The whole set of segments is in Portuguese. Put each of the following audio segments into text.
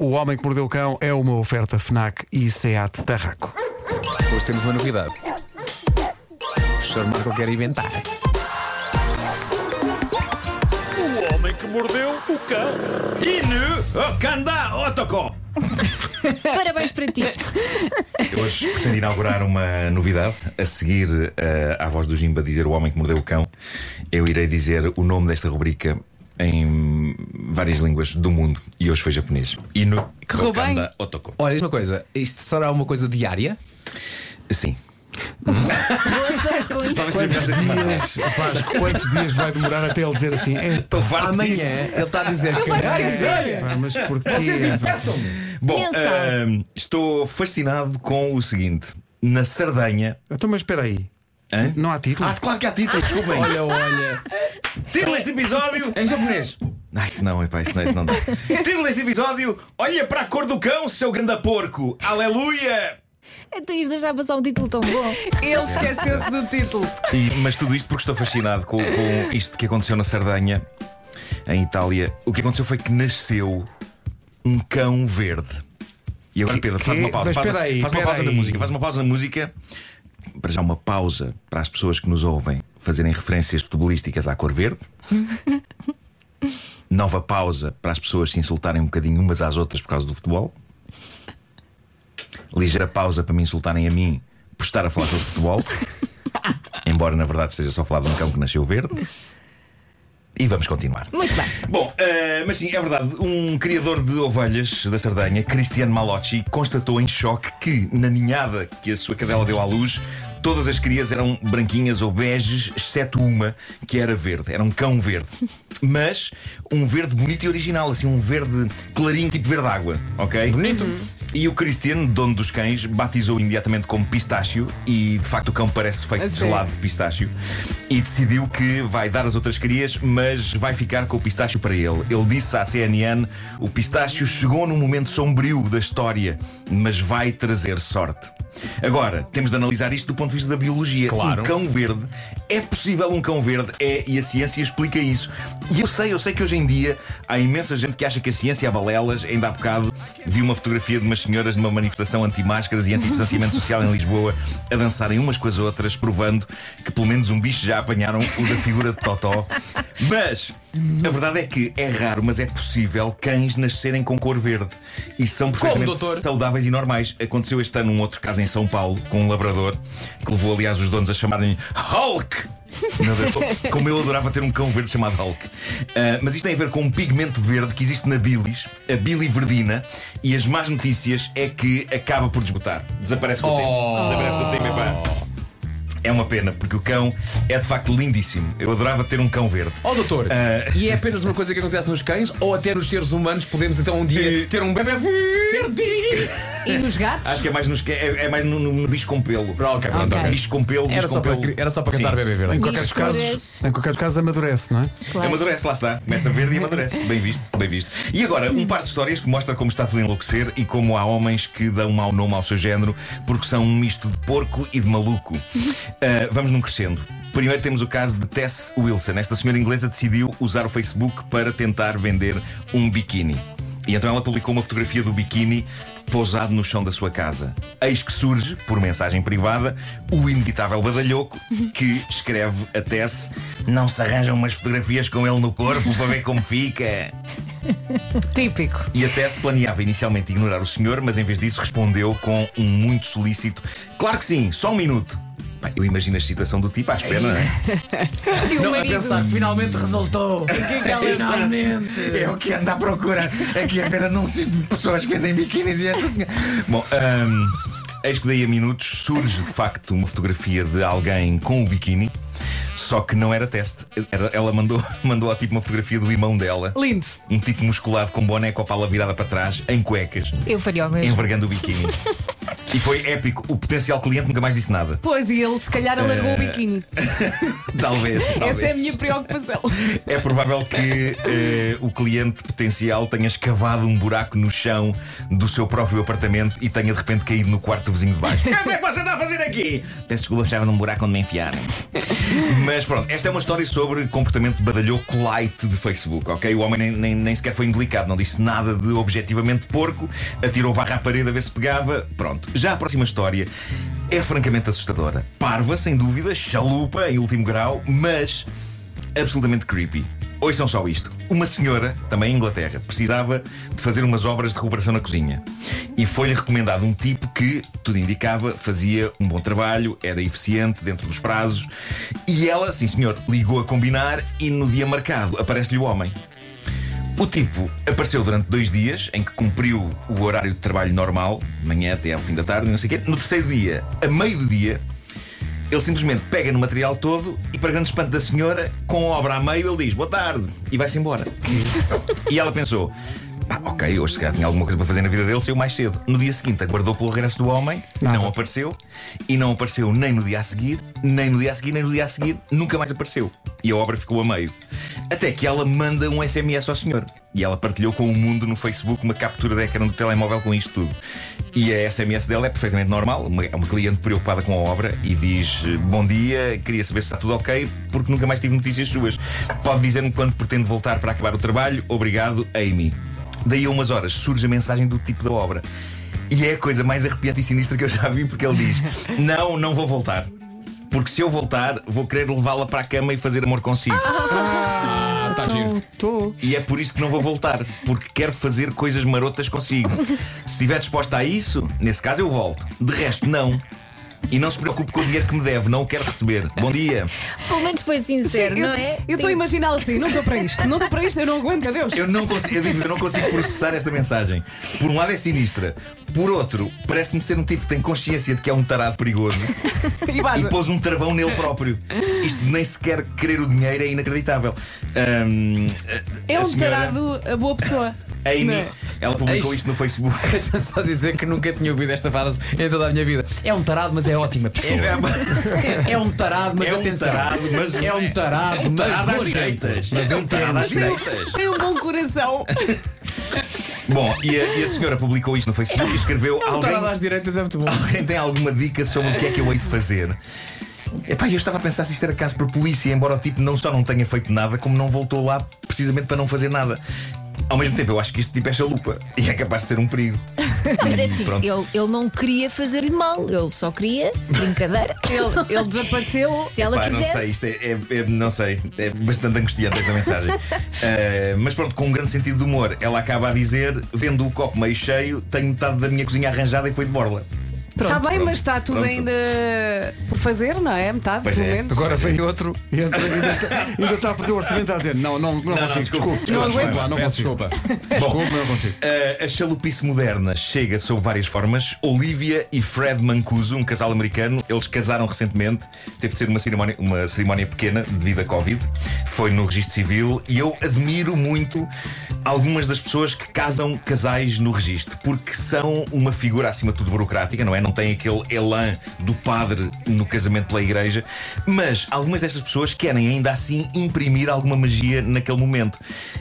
O Homem que Mordeu o Cão é uma oferta FNAC e SEAT Tarraco. Hoje temos uma novidade. O Sr. Marco quer inventar. O homem que mordeu o cão. Inu Okanda Otoko. Parabéns para ti. Eu hoje pretendo inaugurar uma novidade. A seguir eh, à voz do Jimba dizer o homem que mordeu o cão, eu irei dizer o nome desta rubrica em várias línguas do mundo e hoje foi japonês. Inu Correu bem? Okanda Otoko. Olha, diz uma coisa: isto será uma coisa diária? Sim. Boa sorte com isso. Talvez seja melhor esta semana. Dias, Vasco, quantos dias vai demorar até ele dizer assim? É, Estou farto disto. Amanhã ele está a dizer que. pá, mas porquê? Bom, Mensal. eh, estou fascinado com o seguinte: na Sardanha. Então, mas espera aí. Hã? Não há título? Ah, claro que há título, desculpem. Olha, olha. Título deste episódio. Em japonês. Ah, isso não, epá, isso não, isso não dá. Título deste episódio: Olha para a cor do cão, seu ganda porco. Aleluia! Então ias deixar passar um título tão bom. Ele esqueceu-se do título. E- mas tudo isto porque estou fascinado com, com isto que aconteceu na Sardanha, em Itália. O que aconteceu foi que nasceu um cão verde. E agora, Pedro, faz que- uma pausa. mas pausa- espera aí, faz uma espera pausa na aí. música. Faz uma pausa na música. Para já, uma pausa para as pessoas que nos ouvem fazerem referências futebolísticas à cor verde. Nova pausa para as pessoas se insultarem um bocadinho umas às outras por causa do futebol. Ligeira pausa para me insultarem a mim por estar a falar sobre futebol. Embora na verdade esteja só falar de um cão que nasceu verde. E vamos continuar. Muito bem. Bom, eh, mas sim, é verdade. Um criador de ovelhas da Sardanha, Cristiano Malocci, constatou em choque que, na ninhada que a sua cadela deu à luz, todas as crias eram branquinhas ou beges, exceto uma que era verde. Era um cão verde. Mas um verde bonito e original, assim, um verde clarinho, tipo verde água, ok? Bonito. E o Cristiano, dono dos cães, batizou imediatamente como pistácio e de facto o cão parece feito de gelado de pistácio e decidiu que vai dar as outras crias, mas vai ficar com o pistácio para ele. Ele disse à CNN: o pistácio chegou num momento sombrio da história, mas vai trazer sorte. Agora, temos de analisar isto do ponto de vista da biologia. Claro. Um cão verde é possível um cão verde, é, e a ciência explica isso. E eu sei, eu sei que hoje em dia há imensa gente que acha que a ciência é balelas. Ainda há bocado vi uma fotografia de umas senhoras numa manifestação anti-máscaras e anti-distanciamento social em Lisboa a dançarem umas com as outras, provando que pelo menos um bicho já apanharam o da figura de Totó. Mas a verdade é que é raro, mas é possível cães nascerem com cor verde e são perfeitamente doutor? saudáveis e normais. Aconteceu este ano um outro caso em São Paulo com um labrador que levou, aliás, os donos a chamarem Hulk. Meu Deus, como eu adorava ter um cão verde chamado Hulk. Ah, mas isto tem a ver com um pigmento verde que existe na bilis, a biliverdina, e as más notícias é que acaba por desbotar. Desaparece com o tempo. Oh. Desaparece com o tempo, epá. É uma pena, porque o cão é de facto lindíssimo. Eu adorava ter um cão verde. Ó doutor, Ah. e é apenas uma coisa que acontece nos cães ou até nos seres humanos podemos então um dia ter um bebê verde? E nos gatos? Acho que é mais, nos, é, é mais no, no- no bicho com pelo. Ok, pronto, ok. Bicho com pelo, Era bicho só, com para, pelo. era só para cantar Sim. bebê verde. Em qualquer, casos, em qualquer caso, amadurece, não é? Claro. Amadurece, lá está. Começa verde e amadurece. Bem visto, bem visto. E agora, um par de histórias que mostra como está tudo a enlouquecer e como há homens que dão mau nome ao seu género porque são um misto de porco e de maluco. Ah, vamos num crescendo. Primeiro temos o caso de Tess Wilson. Esta senhora inglesa decidiu usar o Facebook para tentar vender um biquíni. E então ela publicou uma fotografia do biquíni pousado no chão da sua casa. Eis que surge, por mensagem privada, o inevitável badalhoco que escreve a Tess: Não se arranjam umas fotografias com ele no corpo para ver como fica. Típico. E a Tess planeava inicialmente ignorar o senhor, mas em vez disso respondeu com um muito solícito: Claro que sim, só um minuto. Pá, eu imagino a excitação do tipo à espera, não é? Tio Não, a marido. pensar, finalmente resultou. Finalmente. É o que anda à procura aqui a ver anúncios de pessoas que vendem biquínis e esta senhora. Bom, hum, eis que daí a minutos surge de facto uma fotografia de alguém com o biquíni. Só que não era teste. Era- ela mandou, mandou ao tipo uma fotografia do irmão dela. Lindo. Um tipo musculado com boné com a pala virada para trás, em cuecas, Eu faria o mesmo. envergando o biquíni. E foi épico. O potencial cliente nunca mais disse nada. Pois, e ele se calhar alargou Eh, o biquíni. Talvez. Essa talvez. é a minha preocupação. É provável que eh, o cliente potencial tenha escavado um buraco no chão do seu próprio apartamento e tenha de repente caído no quarto do vizinho de baixo. O que é que você está a fazer aqui? Peço desculpa, estava num buraco onde me enfiaram. Mas pronto, esta é uma história sobre comportamento badalhoco light de Facebook, ok? O homem nem, nem, nem sequer foi indelicado, não disse nada de objetivamente porco, atirou barra à parede a ver se pegava. Pronto. Já a próxima história é francamente assustadora. Parva, sem dúvida, chalupa em último grau, mas absolutamente creepy. Ouçam só isto. Uma senhora, também em Inglaterra, precisava de fazer umas obras de recuperação na cozinha. E foi-lhe recomendado um tipo que, tudo indicava, fazia um bom trabalho, era eficiente dentro dos prazos. E ela, sim senhor, ligou a combinar e no dia marcado aparece-lhe o homem. O tipo apareceu durante dois dias em que cumpriu o horário de trabalho normal, de manhã até ao fim da tarde, não sei o quê. No terceiro dia, a meio do dia, ele simplesmente pega no material todo e, para grande espanto da senhora, com a obra a meio, ele diz boa tarde e vai-se embora. e ela pensou. "Pá, ok, hoje se calhar tinha alguma coisa para fazer na vida dele, saiu mais cedo. No dia seguinte, aguardou pelo regresso do homem, Nada. não apareceu, e não apareceu nem no dia a seguir, nem no dia a seguir, nem no dia a seguir, nunca mais apareceu. E a obra ficou a meio. Até que ela manda um SMS ao senhor. E ela partilhou com o mundo no Facebook uma captura da ecrã do telemóvel com isto tudo. E a SMS dela é perfeitamente normal. É uma cliente preocupada com a obra e diz: Bom dia, queria saber se está tudo ok, porque nunca mais tive notícias suas. Pode dizer-me quando pretende voltar para acabar o trabalho? Obrigado, Amy. Daí a umas horas surge a mensagem do tipo da obra. E é a coisa mais arrepiante e sinistra que eu já vi, porque ele diz: Não, não vou voltar. Porque se eu voltar, vou querer levá-la para a cama e fazer amor consigo. E é por isso que não vou voltar, porque quero fazer coisas marotas consigo. Se estiver disposta a isso, nesse caso eu volto. De resto, não. E não se preocupe com o dinheiro que me deve, não o quero receber. Bom dia. Pelo menos foi sincero, eu não é? eu estou a imaginar assim, não estou para isto, não estou para isto, eu não aguento, adeus. Eu não consigo, eu digo, eu não consigo processar esta mensagem. Por um lado é sinistra, por outro, parece-me ser um tipo que tem consciência de que é um tarado perigoso E e pôs um travão nele próprio. Isto nem sequer querer o dinheiro é inacreditável. A- É um senhora tarado a boa pessoa. Amy, Não é? ela publicou Eish. isto no Facebook. Deixa-me só dizer que nunca tinha ouvido esta frase em toda a minha vida. É um tarado, mas é ótima pessoa. É um tarado, mas É um atenção. tarado, mas é um tarado, mas tarado às bom jeito. direitas. Mas É um tarado às direitas. Tem um bom coração. Bom, e a, e a senhora publicou isto no Facebook e escreveu: Um alguém, tarado às direitas é muito bom. alguém tem alguma dica sobre o que é que eu hei de fazer? Epá, eu estava a pensar se isto era caso para a polícia, embora o tipo não só não tenha feito nada, como não voltou lá precisamente para não fazer nada. Ao mesmo tempo, eu acho que este tipo é chalupa e é capaz de ser um perigo. Mas é assim, pronto. ele, ele não queria fazer-lhe mal, ele só queria brincadeira. Ele, ele desapareceu. Se ela Epá, não quisesse. sei, isto é, é- é- não sei, é bastante angustiante esta mensagem. Eh, mas pronto, com um grande sentido de humor, ela acaba a dizer: vendo o copo meio cheio, tenho metade da minha cozinha arranjada e foi de borla. Está bem, pronto, mas está tudo pronto. ainda por fazer, não é? Metade, Pois pelo é. menos. Agora vem outro e entra, ainda, está, ainda está a fazer o orçamento a dizer: Não, não, não, não, consigo, desculpa. desculpe. Não aguento. lá, não consigo. desculpa. Não consigo. Uh, a chalupice moderna chega sob várias formas. Olivia e Fred Mancuso, um casal americano, eles casaram recentemente. Teve de ser uma cerimónia, uma cerimónia pequena devido à Covid. Foi no registro civil e eu admiro muito algumas das pessoas que casam casais no registro, porque são uma figura acima de tudo burocrática, não é? Não tem aquele elan do padre no casamento pela igreja, mas algumas destas pessoas querem ainda assim imprimir alguma magia naquele momento.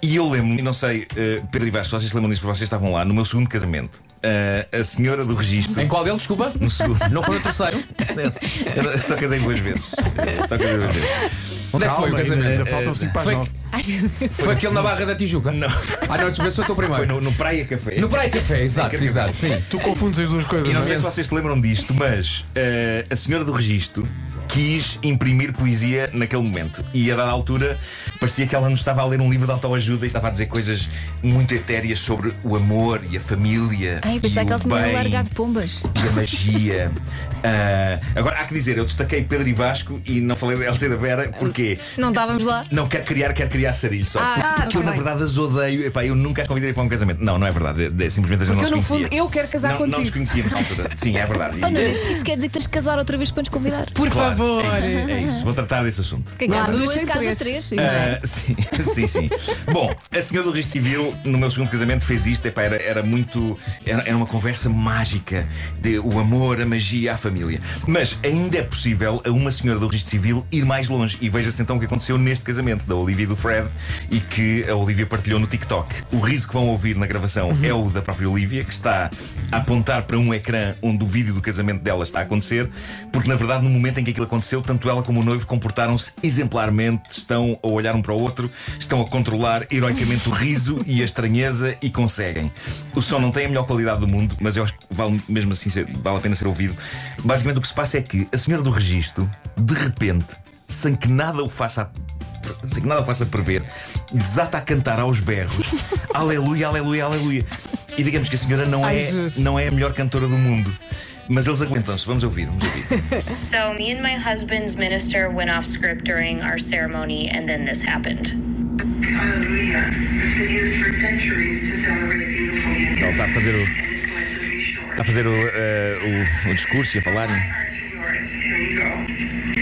E eu lembro, e não sei, uh, Pedro e Vasco, vocês se lembram disso porque vocês estavam lá, no meu segundo casamento, uh, a senhora do registro. Em qual deles, desculpa? No segundo. Não foi o terceiro? Eu só casei duas vezes. Só casei duas vezes. Onde é que foi o Calma, ainda- Ainda casamento? faltam 5 para as Foi, 9. Ai, meu Deus. foi aquele na Barra da Tijuca? Não. Ah, não, desculpa, sou o teu Foi primeiro. no, no Praia Café. No Praia Café, exato, Café. exato, sim. Tu confundes as duas coisas. E não é? sei se vocês se lembram disto, mas eh, a senhora do registro quis imprimir poesia naquele momento. E a dada altura parecia que ela nos estava a ler um livro de autoajuda e estava a dizer coisas muito etéreas sobre o amor e a família. Ai, e pensava que o ele tinha bem largado pombas. E a magia. Ah, agora, há que dizer, eu destaquei Pedro e Vasco e não falei da Elsa e da Vera, porque Não estávamos lá. não quer criar, quer criar sarilho só. Ah, porque eu, na verdade, as odeio. Epá, eu nunca as convidaria para um casamento. Não, não é verdade. É, é simplesmente a gente Porque não eu, no fundo, eu quero casar não, não nos contigo. conhecíamos na altura. Sim, é verdade. E- Oh, não, isso quer dizer que tens de casar outra vez para nos convidar. Por Claro, favor. É isso, é isso. Vou tratar desse assunto. Que Não há casa duas casa três. Ah, sim, sim, sim. Bom, a senhora do registro civil, no meu segundo casamento, fez isto. Epá, era, era muito. Era, era uma conversa mágica de o amor, a magia, a família. Mas ainda é possível a uma senhora do registro civil ir mais longe. E veja-se então o que aconteceu neste casamento da Olivia e do Fred e que a Olivia partilhou no TikTok. O riso que vão ouvir na gravação é o da própria Olivia, que está a apontar para um ecrã onde o vídeo do casamento dela está a acontecer, porque na verdade, no momento em que aquilo aconteceu, tanto ela como o noivo comportaram-se exemplarmente, estão a olhar um para o outro, estão a controlar heroicamente o riso e a estranheza e conseguem. O som não tem a melhor qualidade do mundo, mas eu acho que vale mesmo assim ser- vale a pena ser ouvido. Basicamente, o que se passa é que a senhora do registro, de repente, sem que nada o faça. Sem que nada o faça prever, desata a cantar aos berros Aleluia, aleluia, aleluia. E digamos que a senhora não, Ai, é, Jesus. não é a melhor cantora do mundo. Mas eles aguentam-se, vamos ouvir, vamos ouvir. So, me and my husband's minister went off script during our ceremony, and then this happened. Hallelujah. It's been used for centuries to celebrate beautiful union. Ele está a fazer o, está a, fazer o, eh, o, o discurso e a falar. Here you go.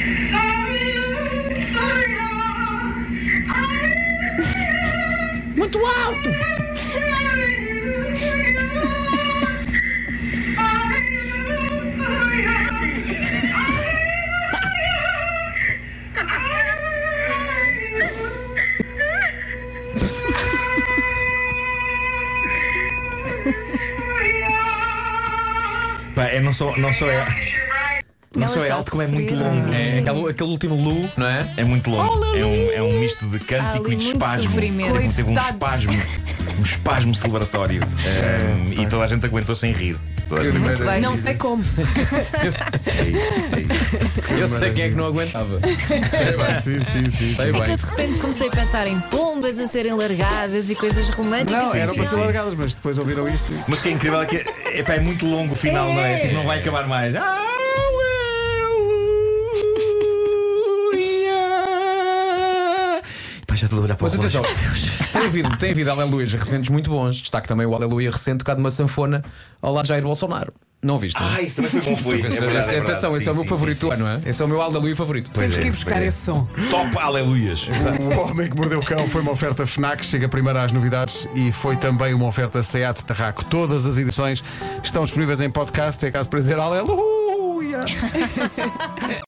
Pá, é não só, não só é, não Ela é está a alto, como é sofrer. muito longo. É aquele, aquele último Lu, não é? É muito longo. É um, é um misto de cântico ali e de muito espasmo. sofrimento. Teve, teve um Coitados. espasmo. Um espasmo celebratório. Um, e toda a gente aguentou sem rir. Toda a gente- Muito bem. Não sei como. É isso, é isso. Eu sei quem é que não aguentava. Sim, sim, sim. Sei É que bem. eu de repente comecei a pensar em pombas a serem largadas e coisas românticas. Não, Sim, eram sim, para ser sim. largadas, mas depois ouviram isto. Mas o que é incrível é que epá, é muito longo o final, não é? Tipo, não vai acabar mais. Aleluia. Já estou a olhar para Mas o atenção, tem havido, tem havido aleluias recentes muito bons. Destaque também o aleluia recente tocado numa sanfona ao lado de Jair Bolsonaro. Não viste? Ah, isso também foi bom, foi. É verdade, é verdade. Atenção, esse Sim, é o meu favorito, sim, não é? Esse é o meu aleluia favorito. Pois Temos é, que ir buscar é. esse som. Top aleluias. O Homem que Mordeu o Cão foi uma oferta Fnac, chega primeiro às novidades e foi também uma oferta Seat Tarraco. Todas as edições estão disponíveis em podcast, é caso para dizer aleluia!